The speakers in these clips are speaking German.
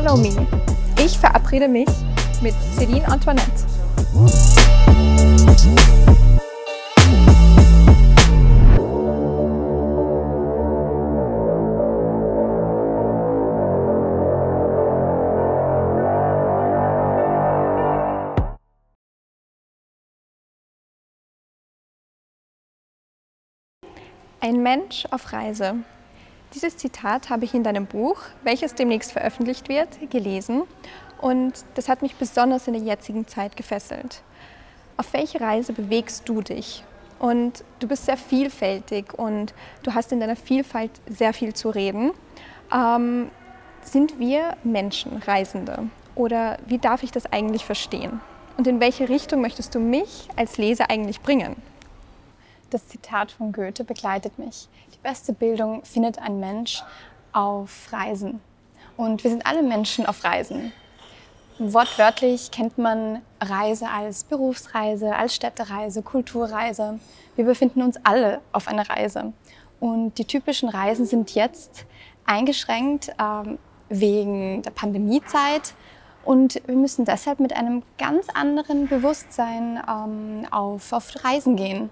Follow Me. Ich verabrede mich mit Céline Antoinette. Ein Mensch auf Reise. Dieses Zitat habe ich in deinem Buch, welches demnächst veröffentlicht wird, gelesen und das hat mich besonders in der jetzigen Zeit gefesselt. Auf welche Reise bewegst du dich? Und du bist sehr vielfältig und du hast in deiner Vielfalt sehr viel zu reden. Ähm, sind wir Menschen, Reisende? Oder wie darf ich das eigentlich verstehen? Und in welche Richtung möchtest du mich als Leser eigentlich bringen? Das Zitat von Goethe begleitet mich. Die beste Bildung findet ein Mensch auf Reisen. Und wir sind alle Menschen auf Reisen. Wortwörtlich kennt man Reise als Berufsreise, als Städtereise, Kulturreise. Wir befinden uns alle auf einer Reise. Und die typischen Reisen sind jetzt eingeschränkt ähm, wegen der Pandemiezeit. Und wir müssen deshalb mit einem ganz anderen Bewusstsein ähm, auf, auf Reisen gehen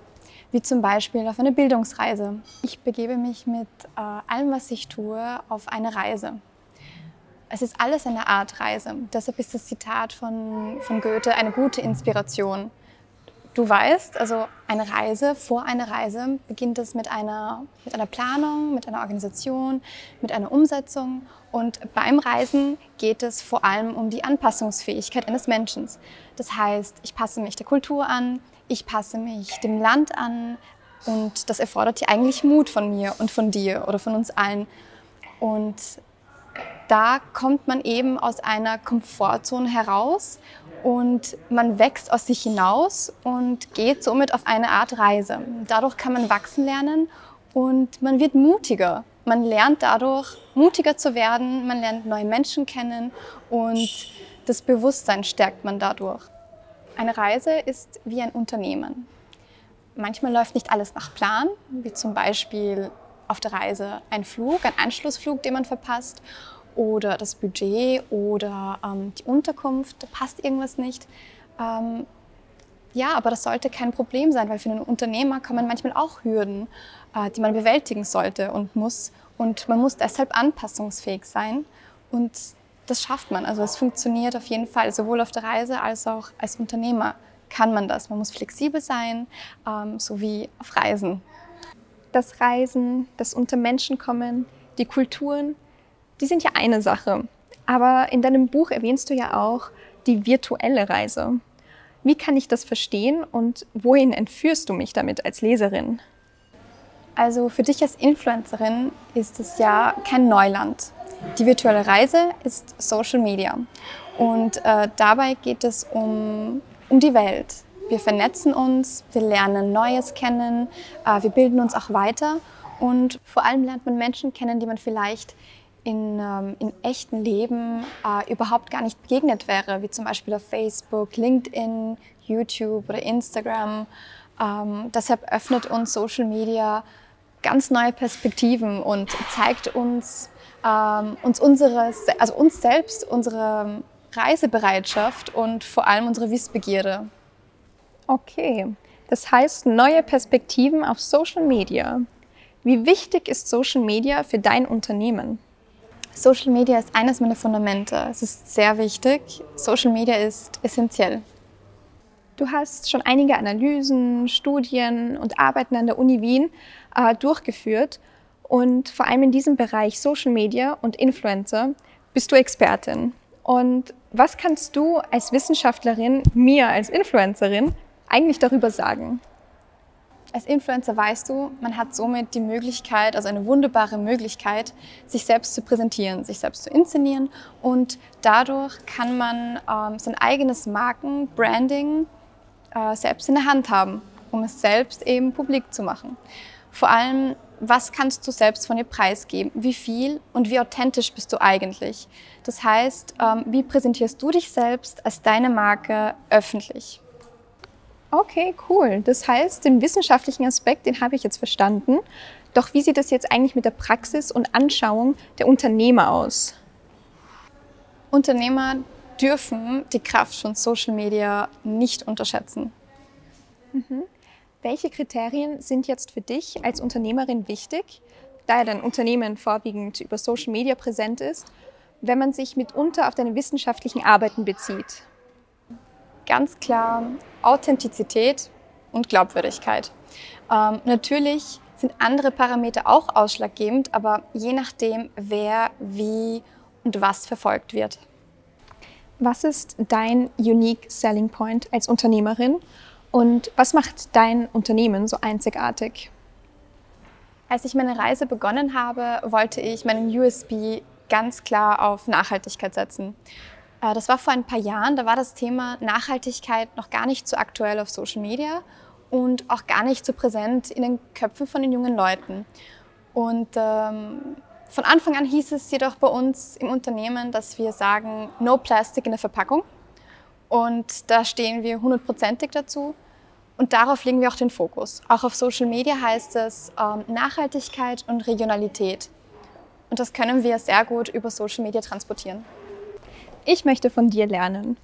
wie zum Beispiel auf eine Bildungsreise. Ich begebe mich mit äh, allem, was ich tue, auf eine Reise. Es ist alles eine Art Reise. Deshalb ist das Zitat von, von Goethe eine gute Inspiration. Du weißt, also eine Reise, vor einer Reise beginnt es mit einer, mit einer Planung, mit einer Organisation, mit einer Umsetzung. Und beim Reisen geht es vor allem um die Anpassungsfähigkeit eines Menschen. Das heißt, ich passe mich der Kultur an, ich passe mich dem Land an und das erfordert ja eigentlich Mut von mir und von dir oder von uns allen. Und da kommt man eben aus einer Komfortzone heraus und man wächst aus sich hinaus und geht somit auf eine Art Reise. Dadurch kann man wachsen lernen und man wird mutiger. Man lernt dadurch mutiger zu werden, man lernt neue Menschen kennen und das Bewusstsein stärkt man dadurch. Eine Reise ist wie ein Unternehmen. Manchmal läuft nicht alles nach Plan, wie zum Beispiel auf der Reise ein Flug, ein Anschlussflug, den man verpasst, oder das Budget oder ähm, die Unterkunft, da passt irgendwas nicht. Ähm, ja, aber das sollte kein Problem sein, weil für einen Unternehmer kommen manchmal auch Hürden, äh, die man bewältigen sollte und muss. Und man muss deshalb anpassungsfähig sein. Und das schafft man. Also es funktioniert auf jeden Fall, sowohl auf der Reise als auch als Unternehmer kann man das. Man muss flexibel sein, ähm, sowie auf Reisen. Das Reisen, das unter Menschen kommen, die Kulturen, die sind ja eine Sache. Aber in deinem Buch erwähnst du ja auch die virtuelle Reise. Wie kann ich das verstehen und wohin entführst du mich damit als Leserin? Also für dich als Influencerin ist es ja kein Neuland. Die virtuelle Reise ist Social Media und äh, dabei geht es um, um die Welt. Wir vernetzen uns, wir lernen Neues kennen, äh, wir bilden uns auch weiter und vor allem lernt man Menschen kennen, die man vielleicht in, ähm, in echten Leben äh, überhaupt gar nicht begegnet wäre, wie zum Beispiel auf Facebook, LinkedIn, YouTube oder Instagram. Ähm, deshalb öffnet uns Social Media ganz neue Perspektiven und zeigt uns, ähm, uns, unsere, also uns selbst unsere Reisebereitschaft und vor allem unsere Wissbegierde. Okay, das heißt neue Perspektiven auf Social Media. Wie wichtig ist Social Media für dein Unternehmen? Social Media ist eines meiner Fundamente. Es ist sehr wichtig. Social Media ist essentiell. Du hast schon einige Analysen, Studien und Arbeiten an der Uni Wien äh, durchgeführt und vor allem in diesem Bereich Social Media und Influencer bist du Expertin. Und was kannst du als Wissenschaftlerin mir als Influencerin eigentlich darüber sagen? Als Influencer weißt du, man hat somit die Möglichkeit, also eine wunderbare Möglichkeit, sich selbst zu präsentieren, sich selbst zu inszenieren und dadurch kann man ähm, sein eigenes Markenbranding äh, selbst in der Hand haben, um es selbst eben publik zu machen. Vor allem, was kannst du selbst von dir preisgeben? Wie viel und wie authentisch bist du eigentlich? Das heißt, ähm, wie präsentierst du dich selbst als deine Marke öffentlich? Okay, cool. Das heißt, den wissenschaftlichen Aspekt, den habe ich jetzt verstanden. Doch wie sieht das jetzt eigentlich mit der Praxis und Anschauung der Unternehmer aus? Unternehmer dürfen die Kraft von Social Media nicht unterschätzen. Mhm. Welche Kriterien sind jetzt für dich als Unternehmerin wichtig, da ja dein Unternehmen vorwiegend über Social Media präsent ist, wenn man sich mitunter auf deine wissenschaftlichen Arbeiten bezieht? Ganz klar Authentizität und Glaubwürdigkeit. Ähm, natürlich sind andere Parameter auch ausschlaggebend, aber je nachdem, wer, wie und was verfolgt wird. Was ist dein Unique Selling Point als Unternehmerin und was macht dein Unternehmen so einzigartig? Als ich meine Reise begonnen habe, wollte ich meinen USB ganz klar auf Nachhaltigkeit setzen. Äh, das war vor ein paar Jahren, da war das Thema Nachhaltigkeit noch gar nicht so aktuell auf Social Media und auch gar nicht so präsent in den Köpfen von den jungen Leuten. Und ähm, von Anfang an hieß es jedoch bei uns im Unternehmen, dass wir sagen, no plastic in der Verpackung. Und da stehen wir hundertprozentig dazu. Und darauf legen wir auch den Fokus. Auch auf Social Media heißt es ähm, Nachhaltigkeit und Regionalität. Und das können wir sehr gut über Social Media transportieren. Ich möchte von dir lernen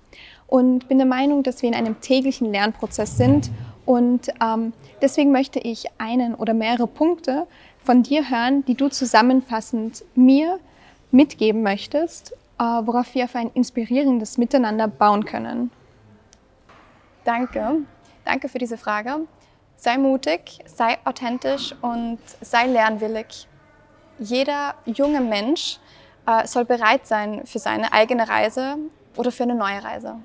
und bin der Meinung, dass wir in einem täglichen Lernprozess sind. Und ähm, deswegen möchte ich einen oder mehrere Punkte von dir hören, die du zusammenfassend mir mitgeben möchtest, äh, worauf wir auf ein inspirierendes Miteinander bauen können. Danke. Danke für diese Frage. Sei mutig, sei authentisch und sei lernwillig. Jeder junge Mensch soll bereit sein für seine eigene Reise oder für eine neue Reise.